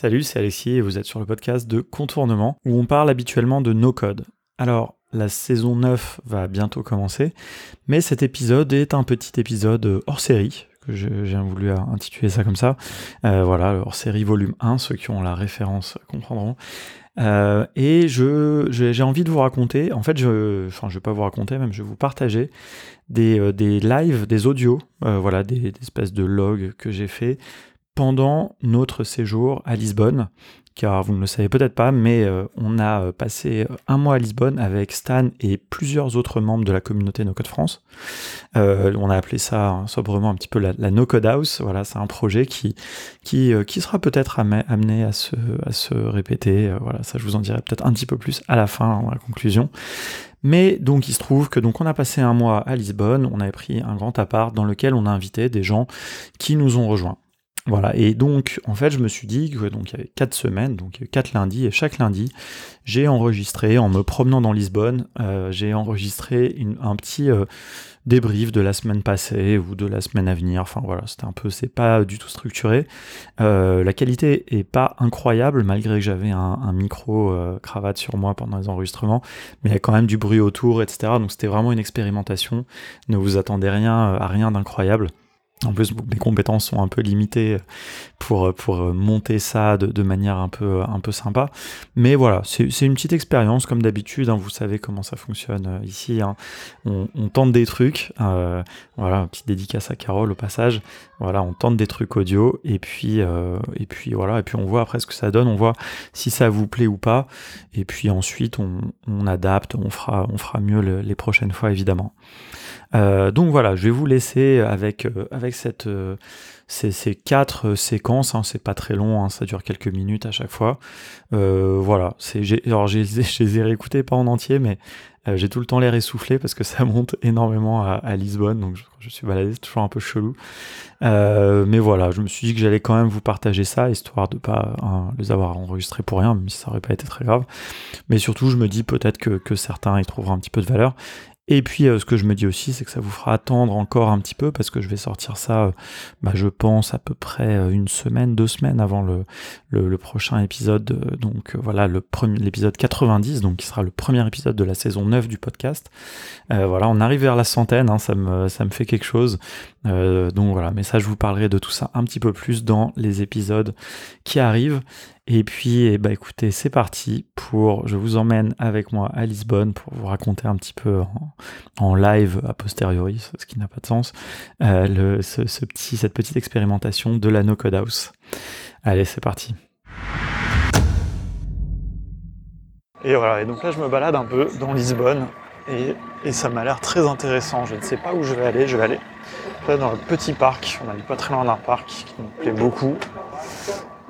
Salut, c'est Alexis et vous êtes sur le podcast de Contournement où on parle habituellement de no-code. Alors, la saison 9 va bientôt commencer, mais cet épisode est un petit épisode hors série, que j'ai voulu intituler ça comme ça. Euh, voilà, hors série volume 1, ceux qui ont la référence comprendront. Euh, et je, j'ai envie de vous raconter, en fait, je, enfin, je vais pas vous raconter, même je vais vous partager des, euh, des lives, des audios, voilà, des, des, espèces de logs que j'ai fait pendant notre séjour à Lisbonne, car vous ne le savez peut-être pas, mais euh, on a euh, passé un mois à Lisbonne avec Stan et plusieurs autres membres de la communauté No Code France. Euh, on a appelé ça hein, sobrement un petit peu la, No Code House. Voilà, c'est un projet qui, qui, qui sera peut-être amené à se, à se répéter. voilà, ça je vous en dirai peut-être un petit peu plus à la fin, dans la conclusion. Mais donc il se trouve que donc on a passé un mois à Lisbonne, on avait pris un grand appart dans lequel on a invité des gens qui nous ont rejoints. Voilà, et donc en fait je me suis dit que donc il y avait quatre semaines, donc quatre lundis, et chaque lundi j'ai enregistré en me promenant dans Lisbonne, euh, j'ai enregistré un petit euh, débrief de la semaine passée ou de la semaine à venir. Enfin voilà, c'était un peu, c'est pas du tout structuré. Euh, la qualité est pas incroyable malgré que j'avais un, micro cravate sur moi pendant les enregistrements, mais il y a quand même du bruit autour, etc. Donc c'était vraiment une expérimentation. Ne vous attendez rien à rien d'incroyable. En plus, mes compétences sont un peu limitées pour, pour monter ça de, manière un peu, un peu sympa. Mais voilà, c'est une petite expérience comme d'habitude. Hein, vous savez comment ça fonctionne euh, ici. Hein. On, tente des trucs. Euh, voilà, petite dédicace à Carole au passage. Voilà, on tente des trucs audio et puis, euh, et puis voilà, et puis on voit après ce que ça donne. On voit si ça vous plaît ou pas. Et puis ensuite, on, on adapte. On fera, on fera mieux les prochaines fois évidemment. Euh, donc voilà, je vais vous laisser avec, euh, avec euh, ces, quatre séquences. Hein, c'est pas très long, hein, ça dure quelques minutes à chaque fois. voilà, c'est, alors je les ai réécoutés pas en entier, mais j'ai tout le temps l'air essoufflé parce que ça monte énormément à, Lisbonne, donc je, suis baladé, c'est toujours un peu chelou. mais voilà, je me suis dit que j'allais quand même vous partager ça, histoire de pas hein, les avoir enregistrés pour rien, même si ça aurait pas été très grave. Mais surtout, je me dis peut-être que, que certains y trouveront un petit peu de valeur. Et puis euh, ce que je me dis aussi, c'est que ça vous fera attendre encore un petit peu parce que je vais sortir ça, euh, bah, je pense à peu près euh, une semaine, deux semaines avant le, prochain épisode. donc voilà, l'épisode 90, donc qui sera le premier épisode de la saison 9 du podcast. voilà, on arrive vers la centaine, hein, ça me fait quelque chose. donc voilà, mais ça je vous parlerai de tout ça un petit peu plus dans les épisodes qui arrivent. Et puis, eh ben, écoutez, c'est parti pour. Je vous emmène avec moi à Lisbonne pour vous raconter un petit peu en, live a posteriori, ce qui n'a pas de sens, euh, ce, petit, cette petite expérimentation de la Code House. Allez, c'est parti. Et voilà, et donc là je me balade un peu dans Lisbonne et, et ça m'a l'air très intéressant. Je ne sais pas où je vais aller, je vais aller dans le petit parc. On n'est pas très loin d'un parc qui me plaît beaucoup.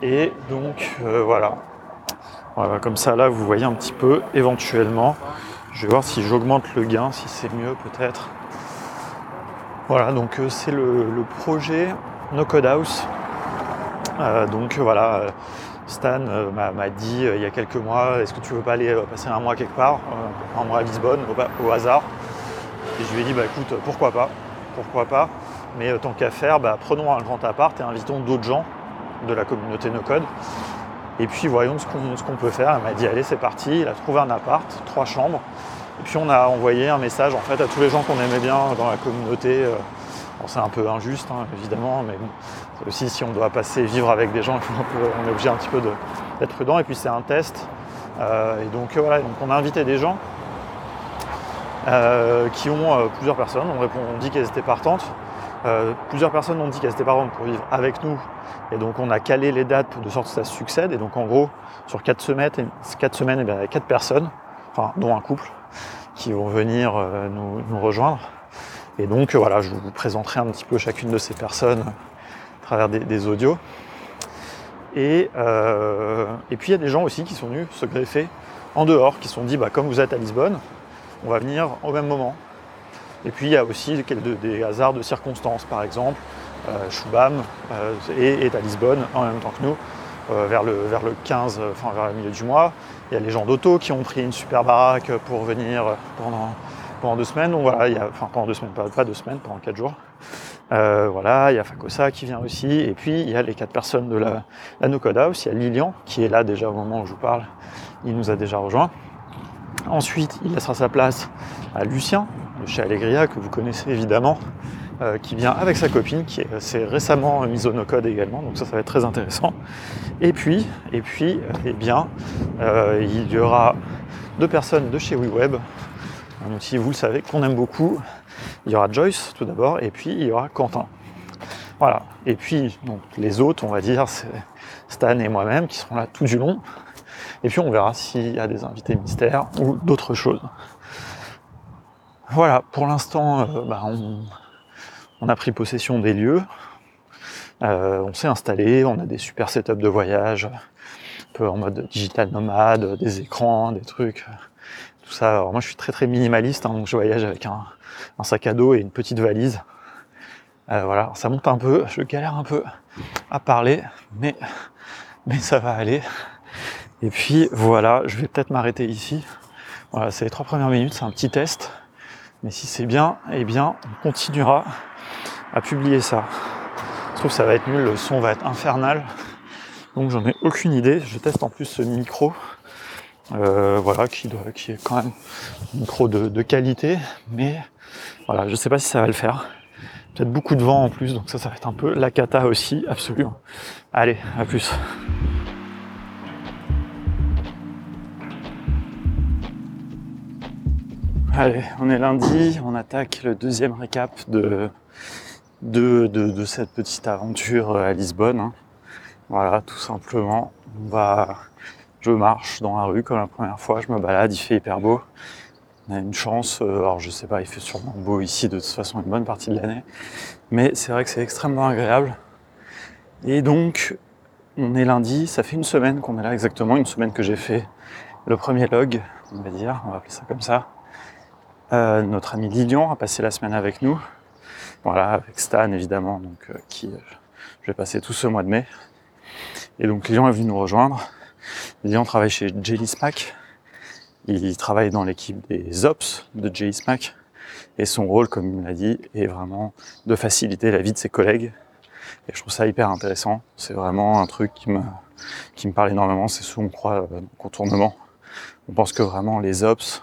Et donc euh, voilà. voilà. Comme ça là vous voyez un petit peu éventuellement. Je vais voir si j'augmente le gain, si c'est mieux peut-être. Voilà, donc euh, c'est le, projet No Code House. Euh, donc voilà, Stan m'a dit il y a quelques mois, est-ce que tu veux pas aller passer un mois quelque part, un mois à Lisbonne, au, hasard? Et je lui ai dit, bah écoute, pourquoi pas, pourquoi pas, mais tant qu'à faire, bah, prenons un grand appart et invitons d'autres gens de la communauté no code. Et puis voyons ce qu'on peut faire. Elle m'a dit allez c'est parti, il a trouvé un appart, trois chambres. Et puis on a envoyé un message en fait à tous les gens qu'on aimait bien dans la communauté. Euh, c'est un peu injuste hein, évidemment, mais bon, aussi si on doit passer vivre avec des gens, on est obligé un petit peu d'être prudent. Et puis c'est un test. Euh, et donc euh, voilà, on a invité des gens qui ont plusieurs personnes. On, répond, on dit qu'elles étaient partantes. plusieurs personnes ont dit qu'elles étaient partantes pour vivre avec nous et donc on a calé les dates de sorte que ça succède. Et donc en gros, sur 4 semaines, 4 semaines, il y a 4 personnes, enfin dont un couple, qui vont venir euh, nous, rejoindre. Et donc voilà, je vous présenterai un petit peu chacune de ces personnes à travers des, audios. Et, euh, et, puis il y a des gens aussi qui sont venus se greffer en dehors, qui se sont dit, bah, comme vous êtes à Lisbonne, on va venir au même moment. Et puis il y a aussi des hasards de circonstances, par exemple, euh, Shubham euh, est, à Lisbonne en même temps que nous, euh, vers, le, vers le 15, enfin vers le milieu du mois. Il y a les gens d'auto qui ont pris une super baraque pour venir pendant, pendant deux semaines. Donc voilà, il y a, enfin pendant deux semaines, pas, deux semaines, pendant quatre jours. voilà, il y a Facosa qui vient aussi, et puis il y a les quatre personnes de la, la No Code House, il y a Lilian qui est là déjà au moment où je vous parle, il nous a déjà rejoint. Ensuite, il laissera sa place à Lucien de chez Allegria, que vous connaissez évidemment, euh, qui vient avec sa copine, qui s'est récemment mise au no-code également, donc ça, ça va être très intéressant. Et puis, et puis, eh bien, euh, il y aura deux personnes de chez WeWeb, un outil, vous le savez, qu'on aime beaucoup. Il y aura Joyce tout d'abord, et puis il y aura Quentin. Voilà. Et puis, donc, les autres, on va dire, c'est Stan et moi-même qui seront là tout du long. Et puis on verra s'il y a des invités mystères ou d'autres choses. Voilà, pour l'instant, euh, bah, on, a pris possession des lieux. Euh, on s'est installé, on a des super setups de voyage, un peu en mode digital nomade, des écrans, des trucs, tout ça. Alors moi je suis très très minimaliste, hein, donc je voyage avec un, sac à dos et une petite valise. Euh, voilà, ça monte un peu, je galère un peu à parler, mais, mais ça va aller. Et puis voilà, je vais peut-être m'arrêter ici. Voilà, c'est les trois premières minutes, c'est un petit test. Mais si c'est bien, eh bien, on continuera à publier ça. Je trouve que ça va être nul, le son va être infernal. Donc j'en ai aucune idée. Je teste en plus ce micro. Euh, voilà, qui, doit, qui est quand même un micro de, de qualité. Mais voilà, je sais pas si ça va le faire. Peut-être beaucoup de vent en plus, donc ça, ça va être un peu la cata aussi, absolument. Allez, à plus. Allez, on est lundi, on attaque le deuxième récap de, de, cette petite aventure à Lisbonne. Hein. Voilà, tout simplement. On je marche dans la rue comme la première fois, je me balade, il fait hyper beau. On a une chance, euh, alors je sais pas, il fait sûrement beau ici de toute façon une bonne partie de l'année, mais c'est vrai que c'est extrêmement agréable. Et donc, on est lundi, ça fait une semaine qu'on est là exactement, une semaine que j'ai fait le premier log, on va dire, on va appeler ça comme ça. Euh, notre ami Lilian a passé la semaine avec nous. Voilà, avec Stan évidemment, donc euh, qui euh, je vais passer tout ce mois de mai. Et donc Lilian est venu nous rejoindre. Lilian travaille chez Jelly Smack. Il travaille dans l'équipe des Ops de Jelly Smack. Et son rôle, comme il me l'a dit, est vraiment de faciliter la vie de ses collègues. Et je trouve ça hyper intéressant. C'est vraiment un truc qui me, qui me parle énormément. C'est ce qu'on croit euh, contournement. On pense que vraiment les Ops,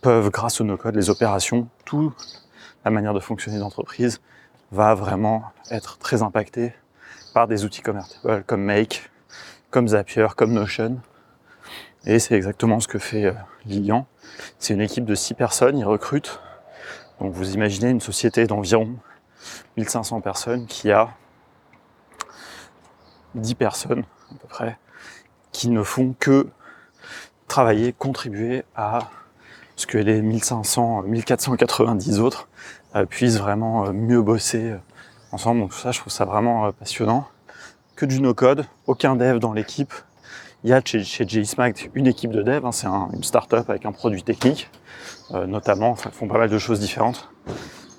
peuvent, grâce au no-code, les opérations, toute la manière de fonctionner d'entreprise va vraiment être très impactée par des outils comme comme Make, comme Zapier, comme Notion. Et c'est exactement ce que fait euh, Lilian. C'est une équipe de 6 personnes, ils recrutent. Donc vous imaginez une société d'environ 1500 personnes qui a 10 personnes à peu près qui ne font que travailler, contribuer à ce que les 1500, 1490 autres euh, puissent vraiment euh, mieux bosser euh, ensemble. Donc ça, je trouve ça vraiment passionnant. Que du no-code, aucun dev dans l'équipe. Il y a chez, chez une équipe de dev, hein, c'est une start-up avec un produit technique, notamment, enfin, font pas mal de choses différentes.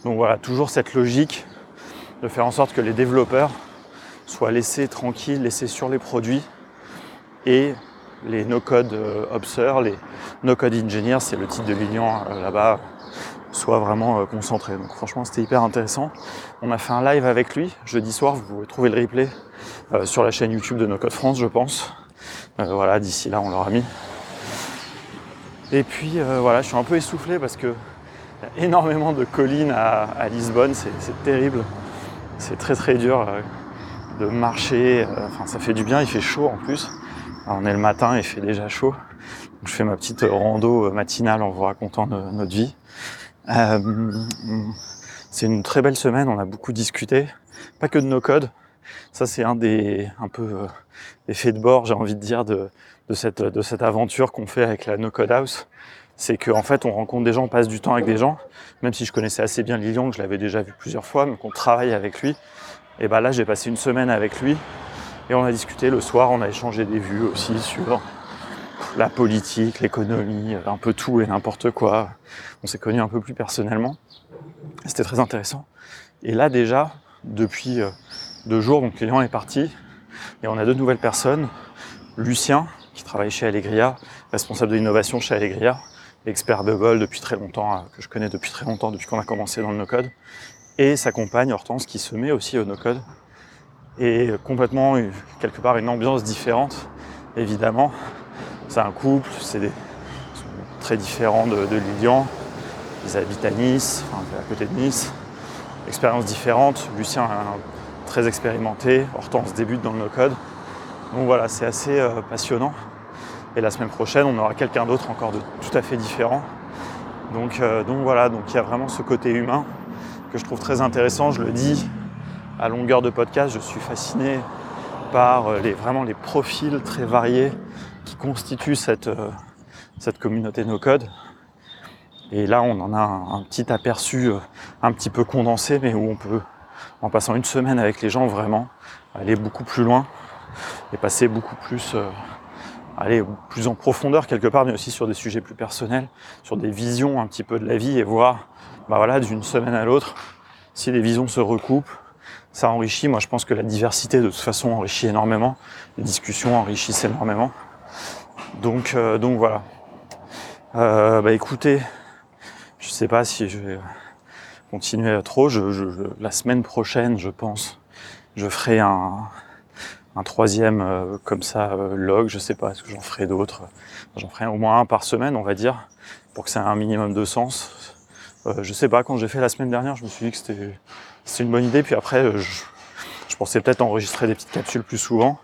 Donc voilà, toujours cette logique de faire en sorte que les développeurs soient laissés tranquilles, laissés sur les produits et les no-code officers, les no-code engineers, c'est le titre de Lilian euh, là-bas, soit vraiment euh, concentré. Donc franchement, c'était hyper intéressant. On a fait un live avec lui jeudi soir. Vous pouvez trouver le replay euh, sur la chaîne YouTube de No Code France, je pense. voilà, d'ici là, on l'aura mis. Et puis voilà, je suis un peu essoufflé parce que y a énormément de collines à, Lisbonne, c'est terrible. C'est très très dur de marcher. Enfin, ça fait du bien, il fait chaud en plus on est le matin, il fait déjà chaud. je fais ma petite rando matinale en vous racontant notre vie. Euh, c'est une très belle semaine, on a beaucoup discuté. Pas que de nos codes. Ça, c'est un des un peu euh, effets de bord, j'ai envie de dire, de, cette, aventure qu'on fait avec la No Code House. C'est qu'en fait, on rencontre des gens, on passe du temps avec des gens. Même si je connaissais assez bien Lilian, que je l'avais déjà vu plusieurs fois, mais qu'on travaille avec lui. Et ben là, j'ai passé une semaine avec lui et on a discuté le soir, on a échangé des vues aussi sur la politique, l'économie, un peu tout et n'importe quoi. On s'est connus un peu plus personnellement. C'était très intéressant. Et là déjà, depuis euh, deux jours, donc client est parti, et on a deux nouvelles personnes. Lucien, qui travaille chez Allegria, responsable de l'innovation chez Allegria, expert Bubble depuis très longtemps, euh, que je connais depuis très longtemps, depuis qu'on a commencé dans le no-code. et sa compagne Hortense qui se met aussi au no-code. Et complètement, quelque part, une ambiance différente, évidemment. C'est un couple, c'est très différents de, Lilian. Ils habitent à Nice, enfin, à côté de Nice. Expérience différente. Lucien très expérimenté. Hortense débute dans le no-code. Donc voilà, c'est assez euh, passionnant. Et la semaine prochaine, on aura quelqu'un d'autre encore de tout à fait différent. Donc, euh, donc voilà, donc il y a vraiment ce côté humain que je trouve très intéressant. Je le dis à longueur de podcast, je suis fasciné par euh, les, vraiment les profils très variés qui constituent cette, cette communauté no-code. Et là, on en a un, petit aperçu un petit peu condensé, mais où on peut, en passant une semaine avec les gens, vraiment aller beaucoup plus loin et passer beaucoup plus, euh, aller plus en profondeur quelque part, mais aussi sur des sujets plus personnels, sur des visions un petit peu de la vie et voir, bah d'une semaine à l'autre, si les visions se recoupent, ça enrichit. Moi, je pense que la diversité, de toute façon, enrichit énormément. Les discussions enrichissent énormément. Donc, euh, donc voilà. Euh, bah écoutez, je sais pas si je vais continuer trop. Je, je, la semaine prochaine, je pense, je ferai un, un troisième euh, comme ça euh, log, je sais pas, est-ce que j'en ferai d'autres? J'en ferai au moins un par semaine, on va dire, pour que ça ait un minimum de sens. Euh, je sais pas, quand j'ai fait la semaine dernière, je me suis dit que c'était c'est une bonne idée, puis après, je, je pensais peut-être enregistrer des petites capsules plus souvent.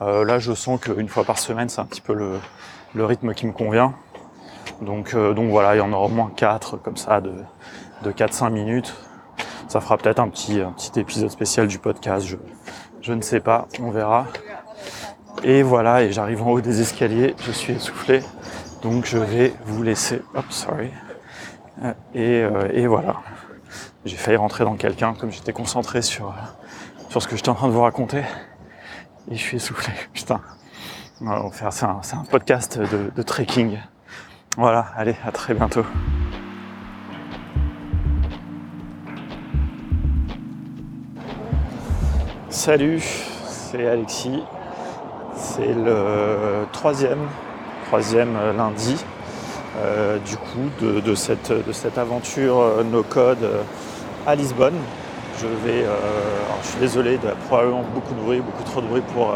là, je sens qu'une fois par semaine, c'est un petit peu le, rythme qui me convient. Donc, donc voilà, il y en aura au moins 4 comme ça de, de 4-5 minutes. Ça fera peut-être un petit, épisode spécial du podcast. Je, je ne sais pas, on verra. Et voilà, et j'arrive en haut des escaliers, je suis essoufflé, donc je vais vous laisser. Hop, sorry. Euh, euh, et voilà. J'ai failli rentrer dans quelqu'un comme j'étais concentré sur, sur ce que j'étais en train de vous raconter. Et je suis essoufflé, putain. C'est un, un, podcast de, de trekking. Voilà, allez, à très bientôt. Salut, c'est Alexis. C'est le troisième, troisième lundi euh, du coup de, cette, de cette aventure euh, no code euh, à Lisbonne. Je vais, alors je suis désolé, de probablement beaucoup de bruit, beaucoup trop de bruit pour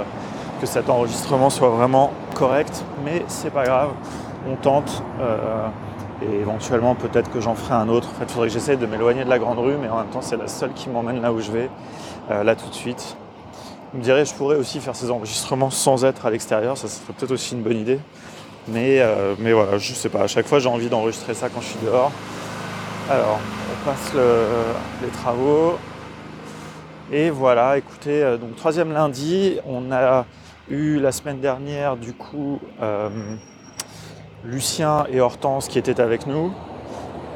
que cet enregistrement soit vraiment correct, mais c'est pas grave, on tente. et éventuellement peut-être que j'en ferai un autre. En fait, il faudrait que j'essaye de m'éloigner de la grande rue, mais en même temps c'est la seule qui m'emmène là où je vais. Euh, là tout de suite. Vous me direz, je pourrais aussi faire ces enregistrements sans être à l'extérieur, ça serait peut-être aussi une bonne idée. Mais, euh, mais voilà, je sais pas, à chaque fois j'ai envie d'enregistrer ça quand je suis dehors. Alors, les travaux. Et voilà, écoutez, euh, donc troisième lundi, on a eu la semaine dernière du coup Lucien et Hortense qui étaient avec nous.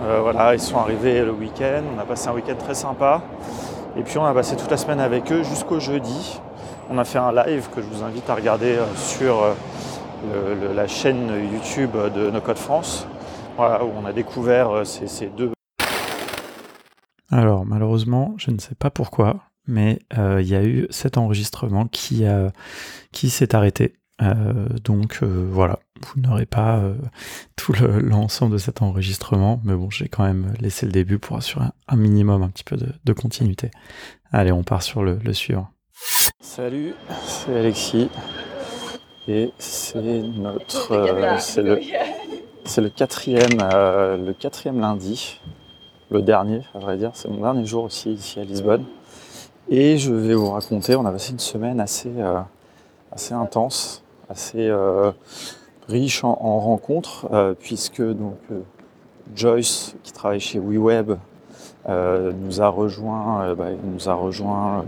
voilà, ils sont arrivés le week-end, on a passé un week-end très sympa. Et puis on a passé toute la semaine avec eux jusqu'au jeudi. On a fait un live que je vous invite à regarder euh, sur euh, la chaîne YouTube de No Code France, voilà, où on a découvert euh, ces, deux. Alors malheureusement, je ne sais pas pourquoi, mais il y a eu cet enregistrement qui, qui s'est arrêté. donc voilà, vous n'aurez pas euh, tout l'ensemble de cet enregistrement, mais bon, j'ai quand même laissé le début pour assurer un, minimum, un petit peu de, continuité. Allez, on part sur le, suivant. Salut, c'est Alexis, et c'est notre, euh, c'est le, c'est le quatrième, euh, le quatrième lundi, le dernier, à vrai dire, c'est mon dernier jour aussi ici à Lisbonne, et je vais vous raconter, on a passé une semaine assez, assez intense, assez riche en, rencontres, euh, puisque donc euh, Joyce, qui travaille chez WeWeb, euh, nous a rejoint, bah, nous a rejoint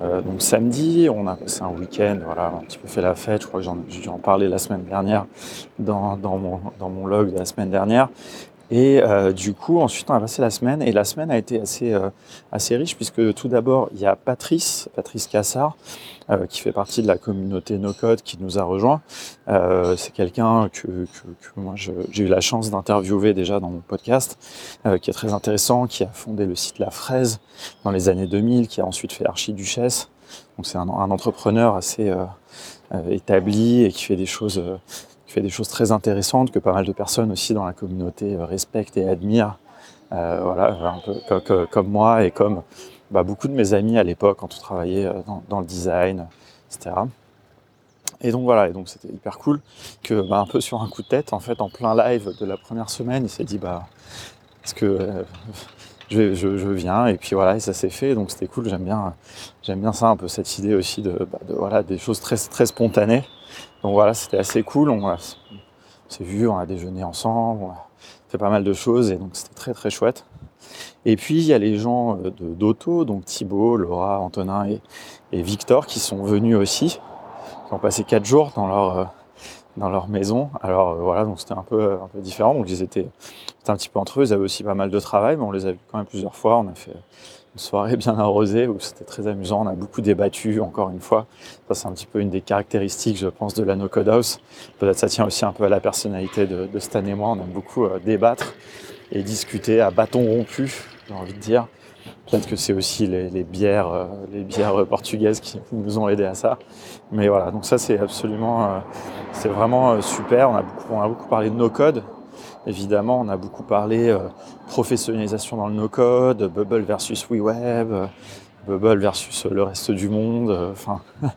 donc samedi. On a passé un week-end, voilà, un petit peu fait la fête. Je crois que j'ai en parlé la semaine dernière dans, dans, mon, dans mon log de la semaine dernière. Et euh, du coup, ensuite, on a passé la semaine, et la semaine a été assez, euh, assez riche, puisque tout d'abord, il y a Patrice, Patrice Cassard, euh, qui fait partie de la communauté NoCode, qui nous a rejoint. c'est quelqu'un que, que, que, moi, j'ai eu la chance d'interviewer déjà dans mon podcast, qui est très intéressant, qui a fondé le site La Fraise dans les années 2000, qui a ensuite fait Archiduchesse. Donc c'est un, un, entrepreneur assez établi et qui fait des choses fait des choses très intéressantes que pas mal de personnes aussi dans la communauté euh, respectent et admirent voilà, un peu comme, moi et comme bah, beaucoup de mes amis à l'époque quand on travaillait dans, le design, etc. Et donc voilà, et donc c'était hyper cool que bah, un peu sur un coup de tête, en fait, en plein live de la première semaine, il s'est dit bah est-ce que je, viens et puis voilà et ça s'est fait donc c'était cool j'aime bien j'aime bien ça un peu cette idée aussi de, bah, voilà des choses très très spontanées donc voilà c'était assez cool on, s'est vu on a déjeuné ensemble on a fait pas mal de choses et donc c'était très très chouette et puis il y a les gens euh, d'Auto donc Thibaut Laura Antonin et, Victor qui sont venus aussi qui ont passé quatre jours dans leur euh, dans leur maison. Alors euh, voilà, donc c'était un peu, un peu différent. Donc ils étaient, un petit peu entre eux. Ils avaient aussi pas mal de travail, mais on les a vus quand même plusieurs fois. On a fait une soirée bien arrosée où c'était très amusant. On a beaucoup débattu, encore une fois. Ça, c'est un petit peu une des caractéristiques, je pense, de la No Code House. Peut-être ça tient aussi un peu à la personnalité de, Stan et moi. On aime beaucoup euh, débattre et discuter à bâton rompu, j'ai envie de dire. Peut-être que c'est aussi les, bières, euh, les bières portugaises qui nous ont aidé à ça. Mais voilà, donc ça c'est absolument, euh, c'est vraiment euh, super. On a, beaucoup, on a beaucoup parlé de no-code. Évidemment, on a beaucoup parlé professionnalisation dans le no-code, Bubble versus WeWeb, Bubble versus le reste du monde. Enfin,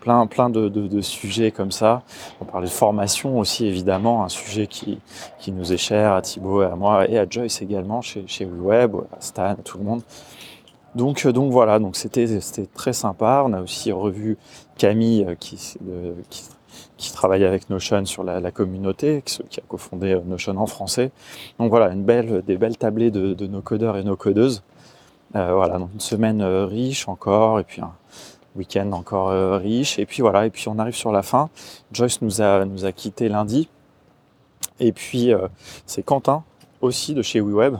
plein, plein de, sujets comme ça. On parlait de formation aussi, évidemment, un sujet qui, qui nous est cher à Thibaut et à moi et à Joyce également chez, WeWeb, à Stan, à tout le monde. Donc, euh, donc voilà, donc c'était très sympa. On a aussi revu Camille euh, qui, qui, qui travaille avec Notion sur la, communauté, qui, a cofondé euh, Notion en français. Donc voilà, une belle, des belles tablées de, de nos codeurs et nos codeuses. voilà, donc une semaine riche encore, et puis un, week-end encore euh, riche. Et puis voilà, et puis on arrive sur la fin. Joyce nous a, nous a quitté lundi. Et puis euh, c'est Quentin aussi de chez WeWeb,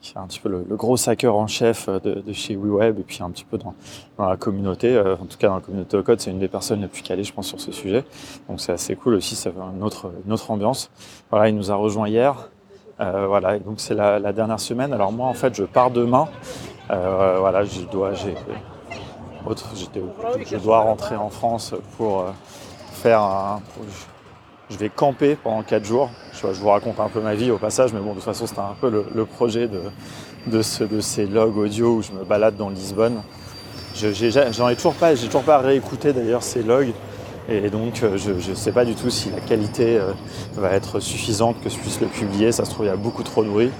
qui est un petit peu le, gros hacker en chef de, chez WeWeb et puis un petit peu dans, la communauté. Euh, en tout cas dans la communauté au code, c'est une des personnes les plus calées, je pense, sur ce sujet. Donc c'est assez cool aussi, ça fait une autre, une autre ambiance. Voilà, il nous a rejoint hier. voilà, et donc c'est la, la, dernière semaine. Alors moi, en fait, je pars demain. voilà, je dois, j'ai je dois rentrer en France pour euh, faire un. Je vais camper pendant 4 jours. Je, vous raconte un peu ma vie au passage, mais bon, de toute façon, c'était un peu le, projet de, de, ces logs audio où je me balade dans Lisbonne. J'en ai, toujours pas, j'ai toujours pas réécouté d'ailleurs ces logs. Et donc, euh, je ne sais pas du tout si la qualité euh, va être suffisante que je puisse le publier. Ça se trouve, il y a beaucoup trop de bruit.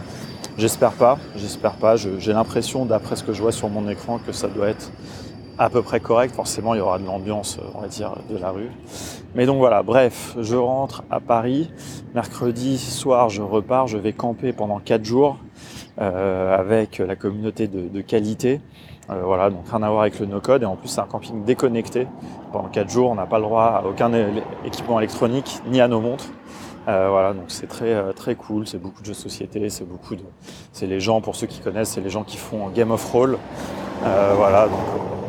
J'espère pas, j'espère pas. J'ai l'impression, d'après ce que je vois sur mon écran, que ça doit être à peu près correct. Forcément, il y aura de l'ambiance, on va dire, de la rue. Mais donc voilà, bref, je rentre à Paris. Mercredi soir, je repars. Je vais camper pendant 4 jours euh, avec la communauté de, qualité. Euh, voilà, donc rien à voir avec le no-code. Et en plus, c'est un camping déconnecté. Pendant 4 jours, on n'a pas le droit à aucun équipement électronique, ni à nos montres. Euh, voilà, donc c'est très très cool. C'est beaucoup de jeux de société, c'est beaucoup de, c'est les gens pour ceux qui connaissent, c'est les gens qui font Game of Roll. voilà, donc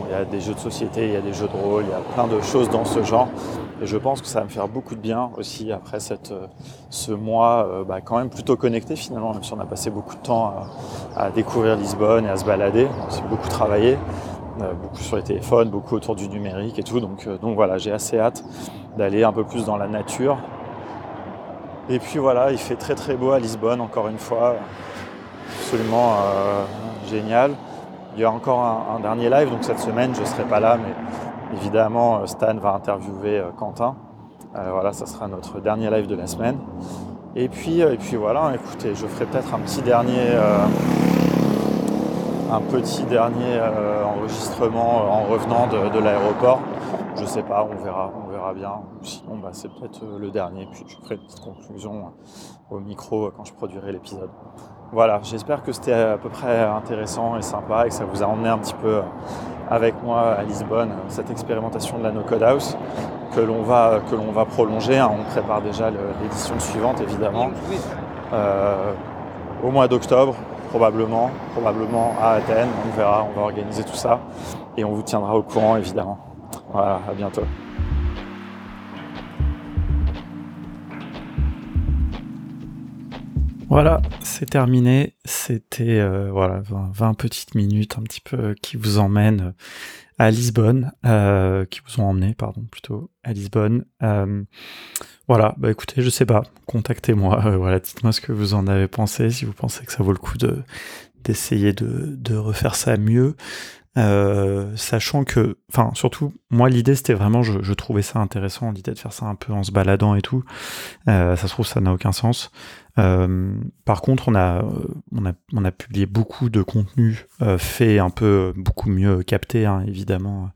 il y a des jeux de société, il y a des jeux de rôle, il y a plein de choses dans ce genre. Et je pense que ça va me faire beaucoup de bien aussi après cette, euh, ce mois euh, bah, quand même plutôt connecté finalement, même si on a passé beaucoup de temps à, découvrir Lisbonne et à se balader. On s'est beaucoup travaillé, euh, beaucoup sur les téléphones, beaucoup autour du numérique et tout. Donc, donc voilà, j'ai assez hâte d'aller un peu plus dans la nature. Et puis voilà, il fait très très beau à Lisbonne encore une fois. Absolument génial. Il y a encore un, dernier live, donc cette semaine je ne serai pas là, mais évidemment euh, Stan va interviewer euh, Quentin. Euh, voilà, ça sera notre dernier live de la semaine. Et puis, et puis voilà, écoutez, je ferai peut-être un petit dernier, un petit dernier enregistrement en revenant de, l'aéroport. Je sais pas, on verra, on verra bien. Sinon, bah, c'est peut-être le dernier. Puis je ferai une petite conclusion au micro quand je produirai l'épisode. Voilà, j'espère que c'était à peu près intéressant et sympa et que ça vous a emmené un petit peu avec moi à Lisbonne, cette expérimentation de la No Code House que l'on va, que l'on va prolonger. Hein. On prépare déjà l'édition suivante évidemment euh, au mois d'octobre probablement, probablement à Athènes. On verra, on va organiser tout ça et on vous tiendra au courant évidemment. Voilà, à bientôt. Voilà, c'est terminé. C'était euh, voilà 20, petites minutes un petit peu euh, qui vous emmènent à Lisbonne, euh, qui vous ont emmené, pardon, plutôt à Lisbonne. Voilà, bah écoutez, je sais pas, contactez-moi, voilà, dites-moi ce que vous en avez pensé, si vous pensez que ça vaut le coup de d'essayer de, de refaire ça mieux. Euh, sachant que, enfin, surtout, moi, l'idée, c'était vraiment, je, trouvais ça intéressant, l'idée de faire ça un peu en se baladant et tout. Euh, ça se trouve, ça n'a aucun sens. Euh, par contre, on a, on a, on a publié beaucoup de contenu fait un peu beaucoup mieux capté, hein, évidemment,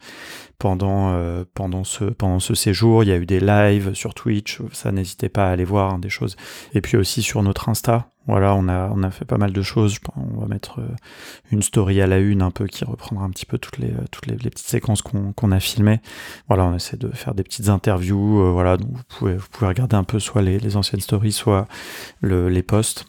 pendant, pendant, ce, pendant ce séjour. Il y a eu des lives sur Twitch, ça n'hésitez pas à aller voir hein, des choses. Et puis aussi sur notre Insta, voilà, on a, on fait pas mal de choses. On va mettre euh, une story à la une un peu qui reprendra un petit peu toutes les, euh, petites séquences qu'on a filmées. Voilà, on essaie de faire des petites interviews. Euh, voilà, donc vous pouvez, regarder un peu soit les, anciennes stories, soit le, les posts.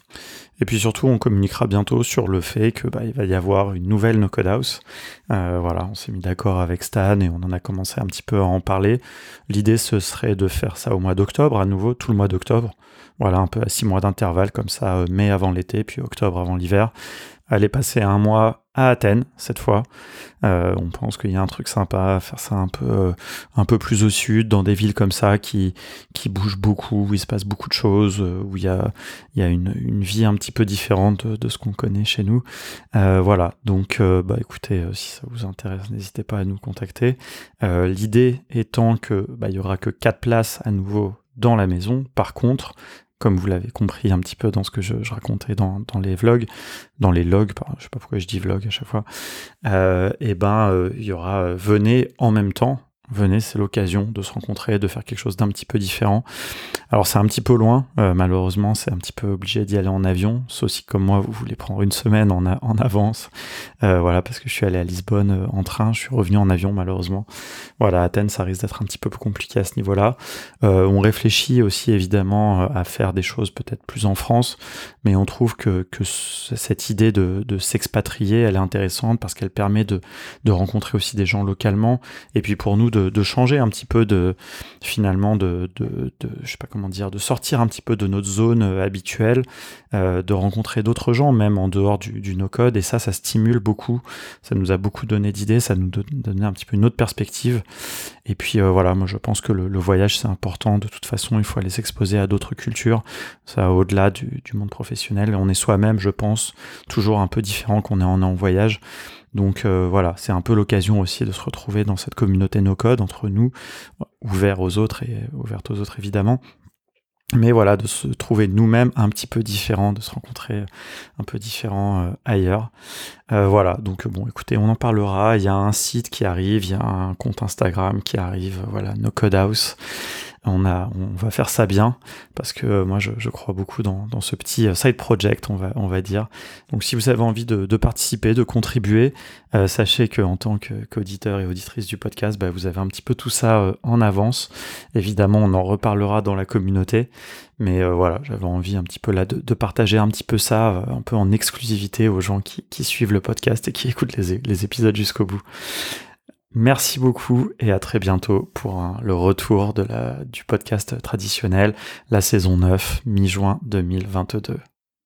Et puis surtout, on communiquera bientôt sur le fait que bah, il va y avoir une nouvelle No Code House. Voilà, on s'est mis d'accord avec Stan et on en a commencé un petit peu à en parler. L'idée, ce serait de faire ça au mois d'octobre, à nouveau, tout le mois d'octobre. Voilà, un peu à six mois d'intervalle, comme ça, euh, mai avant l'été, puis octobre avant l'hiver. Aller passer un mois à Athènes cette fois. Euh, on pense qu'il y a un truc sympa faire ça un peu, euh, un peu plus au sud, dans des villes comme ça qui, qui bougent beaucoup, où il se passe beaucoup de choses, où il y a, y a une, une vie un petit peu différente de, ce qu'on connaît chez nous. voilà, donc bah, écoutez, si ça vous intéresse, n'hésitez pas à nous contacter. L'idée étant que bah, il aura que quatre places à nouveau dans la maison. Par contre, comme vous l'avez compris un petit peu dans ce que je, racontais dans, les vlogs, dans les logs, je sais pas pourquoi je dis vlog à chaque fois, euh, et eh ben euh, il y aura euh, venez en même temps venez, c'est l'occasion de se rencontrer, de faire quelque chose d'un petit peu différent. Alors c'est un petit peu loin, euh, malheureusement, c'est un petit peu obligé d'y aller en avion, sauf si comme moi vous voulez prendre une semaine en, avance, euh, voilà, parce que je suis allé à Lisbonne euh, en train, je suis revenu en avion malheureusement. Voilà, Athènes, ça risque d'être un petit peu plus compliqué à ce niveau-là. on réfléchit aussi évidemment à faire des choses peut-être plus en France, mais on trouve que, cette idée de, de s'expatrier, elle est intéressante parce qu'elle permet de, de rencontrer aussi des gens localement, et puis pour nous de, changer un petit peu de finalement de, je sais pas comment dire de sortir un petit peu de notre zone euh, habituelle euh, de rencontrer d'autres gens même en dehors du, du no code et ça ça stimule beaucoup. Ça nous a beaucoup donné d'idées. Ça nous donnait un petit peu une autre perspective. Et puis euh, voilà moi je pense que le, voyage c'est important. De toute façon il faut aller s'exposer à d'autres cultures. Ça au-delà du, monde professionnel on est soi-même je pense toujours un peu différent qu'on est en voyage donc euh, voilà, c'est un peu l'occasion aussi de se retrouver dans cette communauté no-code entre nous, ouvert aux autres et ouverte aux autres évidemment. Mais voilà, de se trouver nous-mêmes un petit peu différents, de se rencontrer un peu différents euh, ailleurs. Euh, voilà, donc bon, écoutez, on en parlera. Il y a un site qui arrive, il y a un compte Instagram qui arrive, voilà, No Code House on, va faire ça bien parce que euh, moi je, crois beaucoup dans, ce petit euh, side project, on va, dire. Donc si vous avez envie de, participer, de contribuer, euh, sachez que en tant qu'auditeur et auditrice du podcast, bah, vous avez un petit peu tout ça en avance. Évidemment, on en reparlera dans la communauté, mais voilà, j'avais envie un petit peu là de, partager un petit peu ça, un peu en exclusivité aux gens qui, suivent le podcast et qui écoutent les épisodes jusqu'au bout. Merci beaucoup et à très bientôt pour le retour du podcast traditionnel, la saison 9, mi-juin 2022.